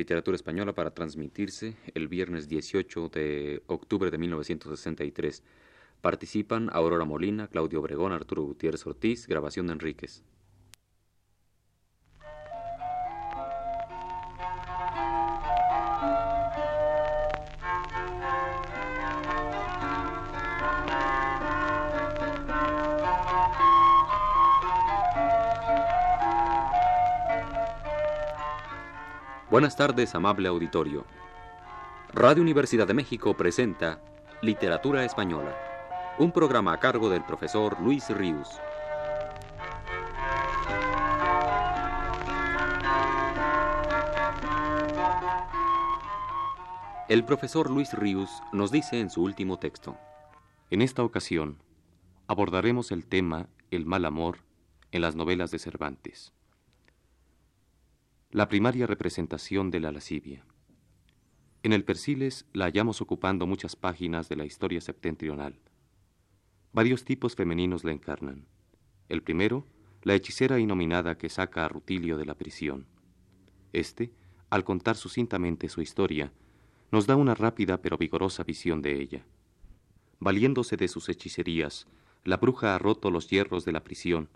literatura española para transmitirse el viernes 18 de octubre de 1963. Participan Aurora Molina, Claudio Obregón, Arturo Gutiérrez Ortiz, grabación de Enríquez. Buenas tardes, amable auditorio. Radio Universidad de México presenta Literatura Española, un programa a cargo del profesor Luis Ríos. El profesor Luis Ríos nos dice en su último texto. En esta ocasión abordaremos el tema el mal amor en las novelas de Cervantes la primaria representación de la lascivia. En el Persiles la hallamos ocupando muchas páginas de la historia septentrional. Varios tipos femeninos la encarnan. El primero, la hechicera inominada que saca a Rutilio de la prisión. Este, al contar sucintamente su historia, nos da una rápida pero vigorosa visión de ella. Valiéndose de sus hechicerías, la bruja ha roto los hierros de la prisión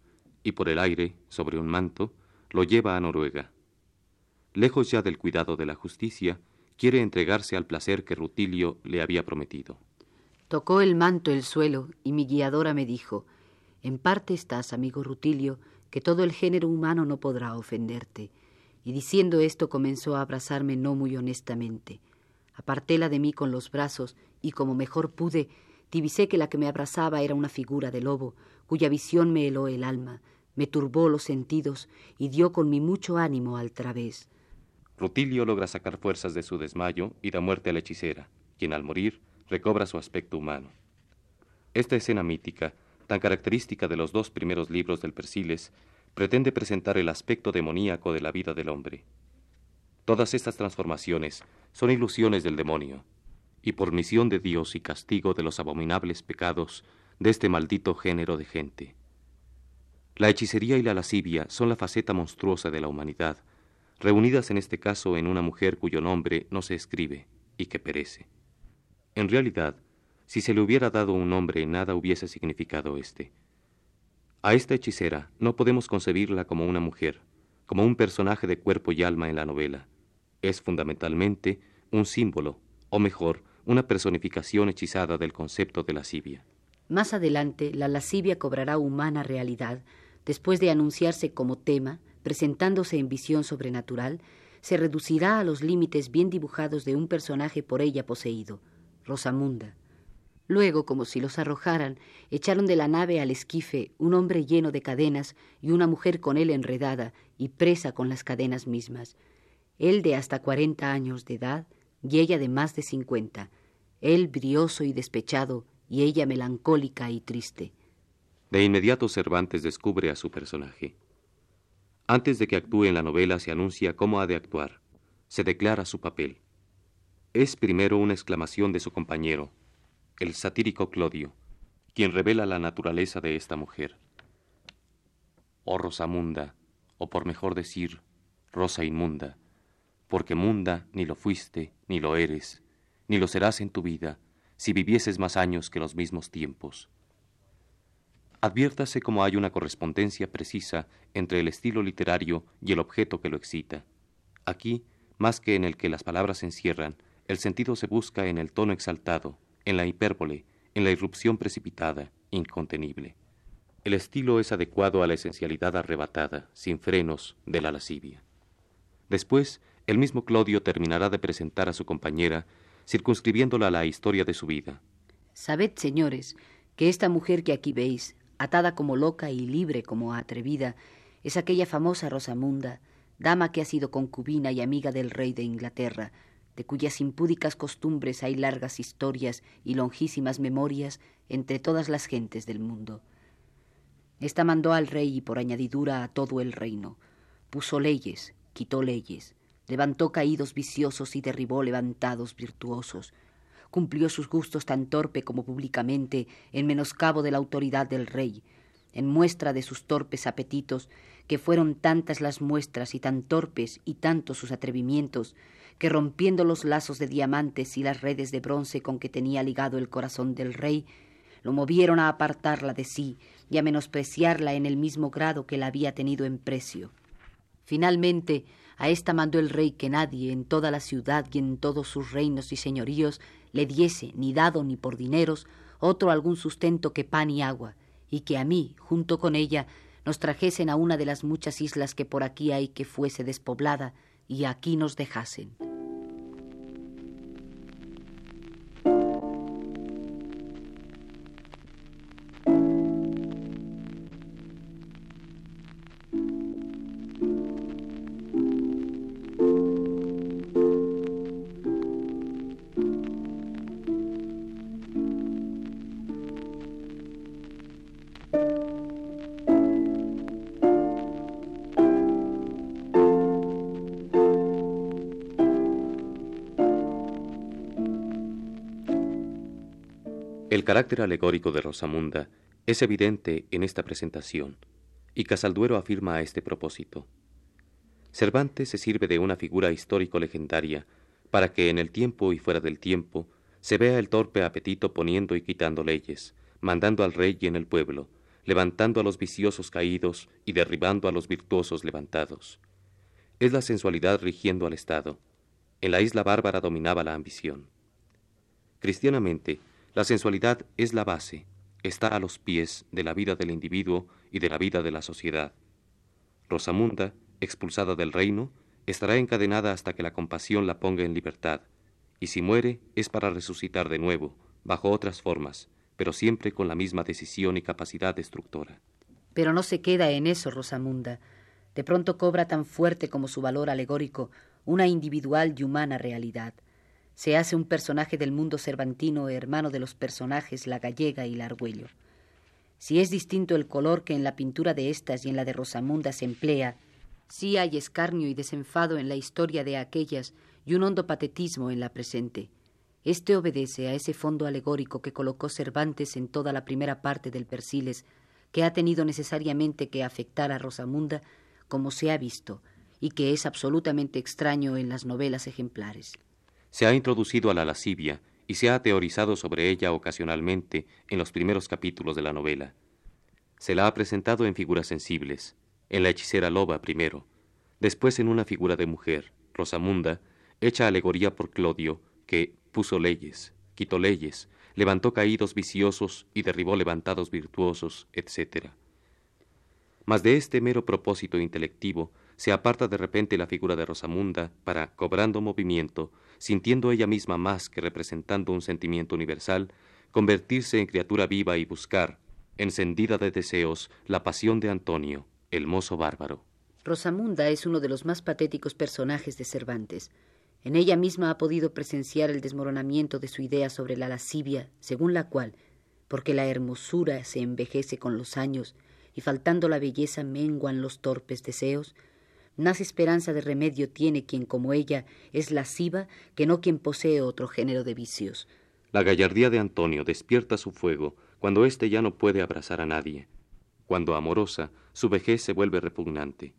y por el aire, sobre un manto, lo lleva a Noruega lejos ya del cuidado de la justicia, quiere entregarse al placer que Rutilio le había prometido. Tocó el manto el suelo y mi guiadora me dijo, en parte estás, amigo Rutilio, que todo el género humano no podrá ofenderte. Y diciendo esto comenzó a abrazarme no muy honestamente. Apartéla de mí con los brazos y como mejor pude, divisé que la que me abrazaba era una figura de lobo, cuya visión me heló el alma, me turbó los sentidos y dio con mi mucho ánimo al través. Rutilio logra sacar fuerzas de su desmayo y da muerte a la hechicera, quien al morir recobra su aspecto humano. Esta escena mítica, tan característica de los dos primeros libros del Persiles, pretende presentar el aspecto demoníaco de la vida del hombre. Todas estas transformaciones son ilusiones del demonio, y por misión de Dios y castigo de los abominables pecados de este maldito género de gente. La hechicería y la lascivia son la faceta monstruosa de la humanidad, reunidas en este caso en una mujer cuyo nombre no se escribe y que perece. En realidad, si se le hubiera dado un nombre, nada hubiese significado éste. A esta hechicera no podemos concebirla como una mujer, como un personaje de cuerpo y alma en la novela. Es fundamentalmente un símbolo, o mejor, una personificación hechizada del concepto de lascivia. Más adelante, la lascivia cobrará humana realidad, después de anunciarse como tema, presentándose en visión sobrenatural, se reducirá a los límites bien dibujados de un personaje por ella poseído, Rosamunda. Luego, como si los arrojaran, echaron de la nave al esquife un hombre lleno de cadenas y una mujer con él enredada y presa con las cadenas mismas. Él de hasta cuarenta años de edad y ella de más de cincuenta, él brioso y despechado y ella melancólica y triste. De inmediato Cervantes descubre a su personaje. Antes de que actúe en la novela se anuncia cómo ha de actuar. Se declara su papel. Es primero una exclamación de su compañero, el satírico Clodio, quien revela la naturaleza de esta mujer. Oh Rosamunda, o por mejor decir, Rosa inmunda, porque munda ni lo fuiste, ni lo eres, ni lo serás en tu vida, si vivieses más años que los mismos tiempos. Adviértase cómo hay una correspondencia precisa entre el estilo literario y el objeto que lo excita. Aquí, más que en el que las palabras se encierran, el sentido se busca en el tono exaltado, en la hipérbole, en la irrupción precipitada, incontenible. El estilo es adecuado a la esencialidad arrebatada, sin frenos, de la lascivia. Después, el mismo Clodio terminará de presentar a su compañera, circunscribiéndola a la historia de su vida. Sabed, señores, que esta mujer que aquí veis, atada como loca y libre como atrevida, es aquella famosa Rosamunda, dama que ha sido concubina y amiga del rey de Inglaterra, de cuyas impúdicas costumbres hay largas historias y longísimas memorias entre todas las gentes del mundo. Esta mandó al rey y por añadidura a todo el reino, puso leyes, quitó leyes, levantó caídos viciosos y derribó levantados virtuosos, cumplió sus gustos tan torpe como públicamente en menoscabo de la autoridad del rey, en muestra de sus torpes apetitos, que fueron tantas las muestras y tan torpes y tantos sus atrevimientos, que rompiendo los lazos de diamantes y las redes de bronce con que tenía ligado el corazón del rey, lo movieron a apartarla de sí y a menospreciarla en el mismo grado que la había tenido en precio. Finalmente, a esta mandó el rey que nadie en toda la ciudad y en todos sus reinos y señoríos le diese, ni dado ni por dineros, otro algún sustento que pan y agua, y que a mí, junto con ella, nos trajesen a una de las muchas islas que por aquí hay que fuese despoblada, y aquí nos dejasen. El carácter alegórico de Rosamunda es evidente en esta presentación, y Casalduero afirma a este propósito. Cervantes se sirve de una figura histórico-legendaria para que en el tiempo y fuera del tiempo se vea el torpe apetito poniendo y quitando leyes, mandando al rey y en el pueblo, levantando a los viciosos caídos y derribando a los virtuosos levantados. Es la sensualidad rigiendo al Estado. En la isla bárbara dominaba la ambición. Cristianamente, la sensualidad es la base, está a los pies de la vida del individuo y de la vida de la sociedad. Rosamunda, expulsada del reino, estará encadenada hasta que la compasión la ponga en libertad, y si muere es para resucitar de nuevo, bajo otras formas, pero siempre con la misma decisión y capacidad destructora. Pero no se queda en eso, Rosamunda. De pronto cobra tan fuerte como su valor alegórico una individual y humana realidad. Se hace un personaje del mundo cervantino, hermano de los personajes La Gallega y La Argüello. Si es distinto el color que en la pintura de estas y en la de Rosamunda se emplea, sí hay escarnio y desenfado en la historia de aquellas y un hondo patetismo en la presente. Este obedece a ese fondo alegórico que colocó Cervantes en toda la primera parte del Persiles, que ha tenido necesariamente que afectar a Rosamunda, como se ha visto, y que es absolutamente extraño en las novelas ejemplares se ha introducido a la lascivia y se ha teorizado sobre ella ocasionalmente en los primeros capítulos de la novela. Se la ha presentado en figuras sensibles, en la hechicera loba primero, después en una figura de mujer, Rosamunda, hecha alegoría por Clodio, que puso leyes, quitó leyes, levantó caídos viciosos y derribó levantados virtuosos, etc. Mas de este mero propósito intelectivo se aparta de repente la figura de Rosamunda para, cobrando movimiento, sintiendo ella misma más que representando un sentimiento universal, convertirse en criatura viva y buscar, encendida de deseos, la pasión de Antonio, el mozo bárbaro. Rosamunda es uno de los más patéticos personajes de Cervantes. En ella misma ha podido presenciar el desmoronamiento de su idea sobre la lascivia, según la cual, porque la hermosura se envejece con los años y faltando la belleza menguan los torpes deseos, más esperanza de remedio tiene quien como ella es lasciva que no quien posee otro género de vicios. La gallardía de Antonio despierta su fuego cuando éste ya no puede abrazar a nadie. Cuando amorosa, su vejez se vuelve repugnante.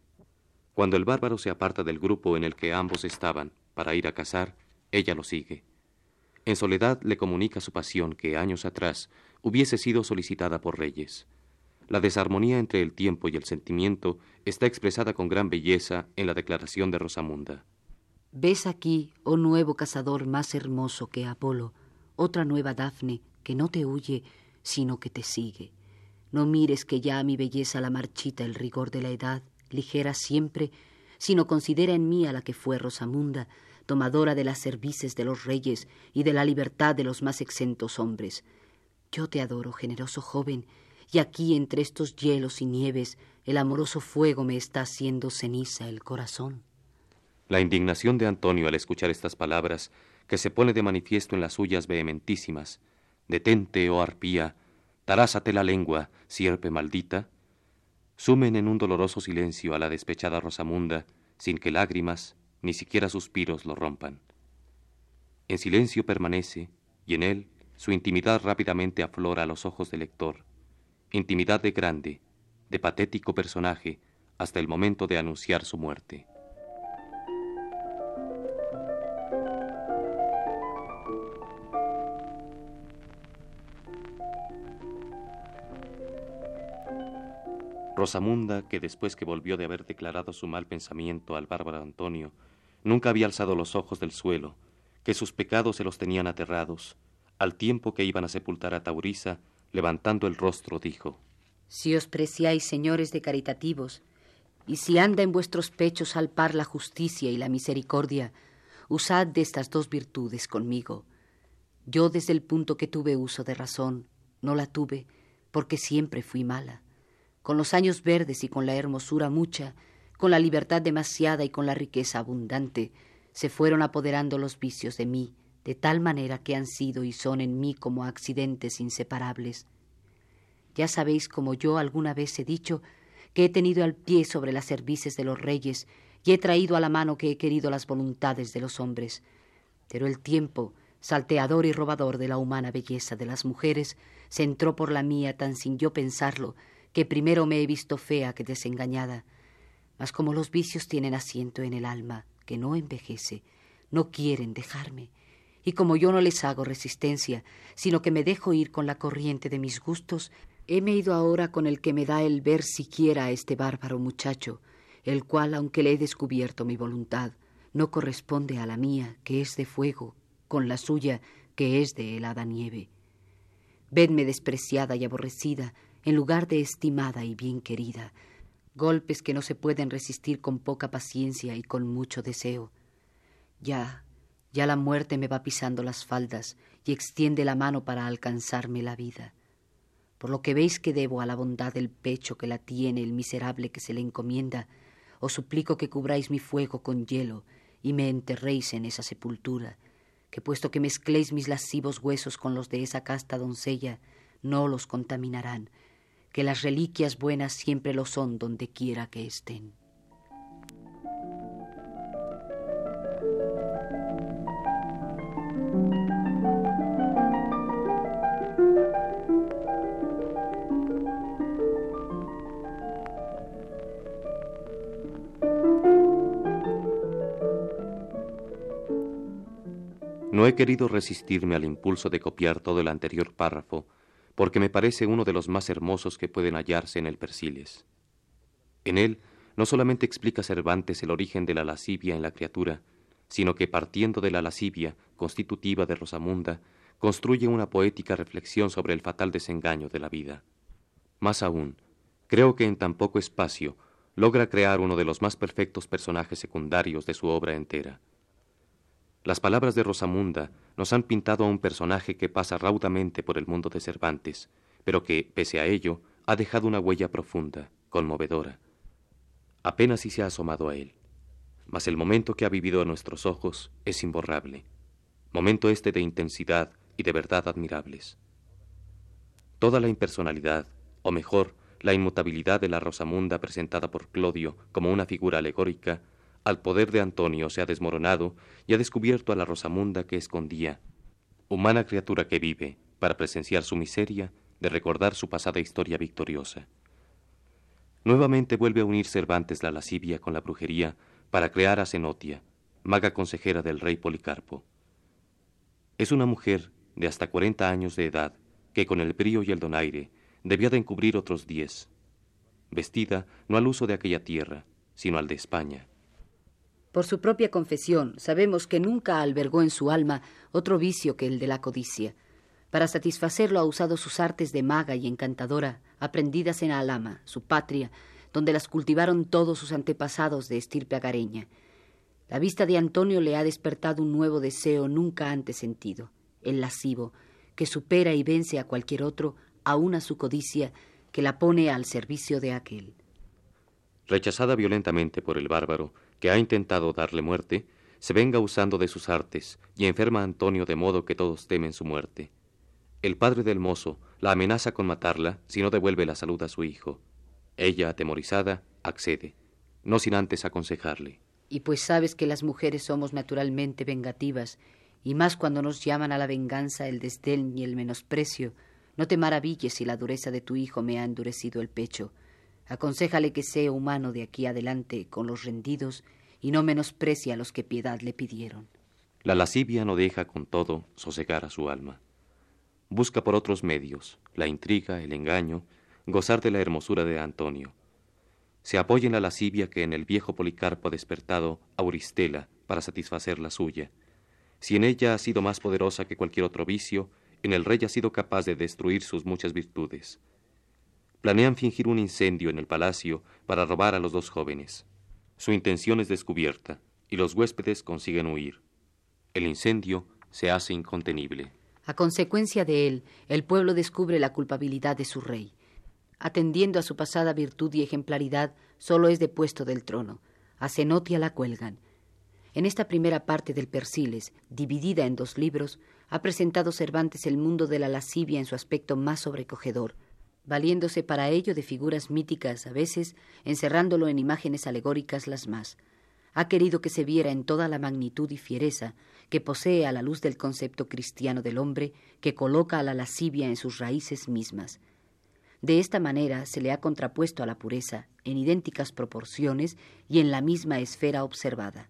Cuando el bárbaro se aparta del grupo en el que ambos estaban para ir a cazar, ella lo sigue. En soledad le comunica su pasión que años atrás hubiese sido solicitada por reyes. La desarmonía entre el tiempo y el sentimiento está expresada con gran belleza en la declaración de Rosamunda. Ves aquí, oh nuevo cazador más hermoso que Apolo, otra nueva Dafne que no te huye, sino que te sigue. No mires que ya a mi belleza la marchita el rigor de la edad, ligera siempre, sino considera en mí a la que fue Rosamunda, tomadora de las cervices de los reyes y de la libertad de los más exentos hombres. Yo te adoro, generoso joven, y aquí entre estos hielos y nieves el amoroso fuego me está haciendo ceniza el corazón. La indignación de Antonio al escuchar estas palabras, que se pone de manifiesto en las suyas vehementísimas, detente, oh arpía, tarásate la lengua, sierpe maldita, sumen en un doloroso silencio a la despechada Rosamunda, sin que lágrimas, ni siquiera suspiros lo rompan. En silencio permanece, y en él su intimidad rápidamente aflora a los ojos del lector intimidad de grande, de patético personaje, hasta el momento de anunciar su muerte. Rosamunda, que después que volvió de haber declarado su mal pensamiento al bárbaro Antonio, nunca había alzado los ojos del suelo, que sus pecados se los tenían aterrados, al tiempo que iban a sepultar a Taurisa, levantando el rostro, dijo, Si os preciáis, señores de caritativos, y si anda en vuestros pechos al par la justicia y la misericordia, usad de estas dos virtudes conmigo. Yo desde el punto que tuve uso de razón, no la tuve, porque siempre fui mala con los años verdes y con la hermosura mucha, con la libertad demasiada y con la riqueza abundante, se fueron apoderando los vicios de mí, de tal manera que han sido y son en mí como accidentes inseparables. Ya sabéis como yo alguna vez he dicho que he tenido al pie sobre las cervices de los reyes y he traído a la mano que he querido las voluntades de los hombres. Pero el tiempo, salteador y robador de la humana belleza de las mujeres, se entró por la mía tan sin yo pensarlo, que primero me he visto fea que desengañada. Mas como los vicios tienen asiento en el alma, que no envejece, no quieren dejarme. Y como yo no les hago resistencia, sino que me dejo ir con la corriente de mis gustos, heme ido ahora con el que me da el ver siquiera a este bárbaro muchacho, el cual, aunque le he descubierto mi voluntad, no corresponde a la mía, que es de fuego, con la suya, que es de helada nieve. Vedme despreciada y aborrecida, en lugar de estimada y bien querida, golpes que no se pueden resistir con poca paciencia y con mucho deseo. Ya, ya la muerte me va pisando las faldas y extiende la mano para alcanzarme la vida. Por lo que veis que debo a la bondad del pecho que la tiene el miserable que se le encomienda, os suplico que cubráis mi fuego con hielo y me enterréis en esa sepultura, que puesto que mezcléis mis lascivos huesos con los de esa casta doncella, no los contaminarán, que las reliquias buenas siempre lo son donde quiera que estén. No he querido resistirme al impulso de copiar todo el anterior párrafo porque me parece uno de los más hermosos que pueden hallarse en el Persiles. En él no solamente explica Cervantes el origen de la lascivia en la criatura, sino que partiendo de la lascivia constitutiva de Rosamunda, construye una poética reflexión sobre el fatal desengaño de la vida. Más aún, creo que en tan poco espacio logra crear uno de los más perfectos personajes secundarios de su obra entera. Las palabras de Rosamunda nos han pintado a un personaje que pasa raudamente por el mundo de Cervantes, pero que, pese a ello, ha dejado una huella profunda, conmovedora. Apenas si se ha asomado a él, mas el momento que ha vivido a nuestros ojos es imborrable, momento este de intensidad y de verdad admirables. Toda la impersonalidad, o mejor, la inmutabilidad de la Rosamunda presentada por Clodio como una figura alegórica, al poder de Antonio se ha desmoronado y ha descubierto a la Rosamunda que escondía, humana criatura que vive, para presenciar su miseria, de recordar su pasada historia victoriosa. Nuevamente vuelve a unir Cervantes la lascivia con la brujería para crear a Cenotia, maga consejera del rey Policarpo. Es una mujer de hasta cuarenta años de edad que con el brío y el donaire debía de encubrir otros diez, vestida no al uso de aquella tierra, sino al de España. Por su propia confesión, sabemos que nunca albergó en su alma otro vicio que el de la codicia. Para satisfacerlo ha usado sus artes de maga y encantadora, aprendidas en Alama, su patria, donde las cultivaron todos sus antepasados de estirpe agareña. La vista de Antonio le ha despertado un nuevo deseo nunca antes sentido, el lascivo, que supera y vence a cualquier otro, aun a su codicia, que la pone al servicio de aquel. Rechazada violentamente por el bárbaro, que ha intentado darle muerte, se venga usando de sus artes y enferma a Antonio de modo que todos temen su muerte. El padre del mozo la amenaza con matarla si no devuelve la salud a su hijo. Ella, atemorizada, accede, no sin antes aconsejarle. Y pues sabes que las mujeres somos naturalmente vengativas, y más cuando nos llaman a la venganza el desdén y el menosprecio, no te maravilles si la dureza de tu hijo me ha endurecido el pecho. Aconsejale que sea humano de aquí adelante con los rendidos y no menosprecie a los que piedad le pidieron. La lascivia no deja con todo sosegar a su alma. Busca por otros medios, la intriga, el engaño, gozar de la hermosura de Antonio. Se apoya en la lascivia que en el viejo Policarpo ha despertado Auristela para satisfacer la suya. Si en ella ha sido más poderosa que cualquier otro vicio, en el rey ha sido capaz de destruir sus muchas virtudes. Planean fingir un incendio en el palacio para robar a los dos jóvenes. Su intención es descubierta y los huéspedes consiguen huir. El incendio se hace incontenible. A consecuencia de él, el pueblo descubre la culpabilidad de su rey. Atendiendo a su pasada virtud y ejemplaridad, solo es depuesto del trono. A Cenotia la cuelgan. En esta primera parte del Persiles, dividida en dos libros, ha presentado Cervantes el mundo de la lascivia en su aspecto más sobrecogedor, valiéndose para ello de figuras míticas a veces, encerrándolo en imágenes alegóricas las más. Ha querido que se viera en toda la magnitud y fiereza que posee a la luz del concepto cristiano del hombre que coloca a la lascivia en sus raíces mismas. De esta manera se le ha contrapuesto a la pureza en idénticas proporciones y en la misma esfera observada.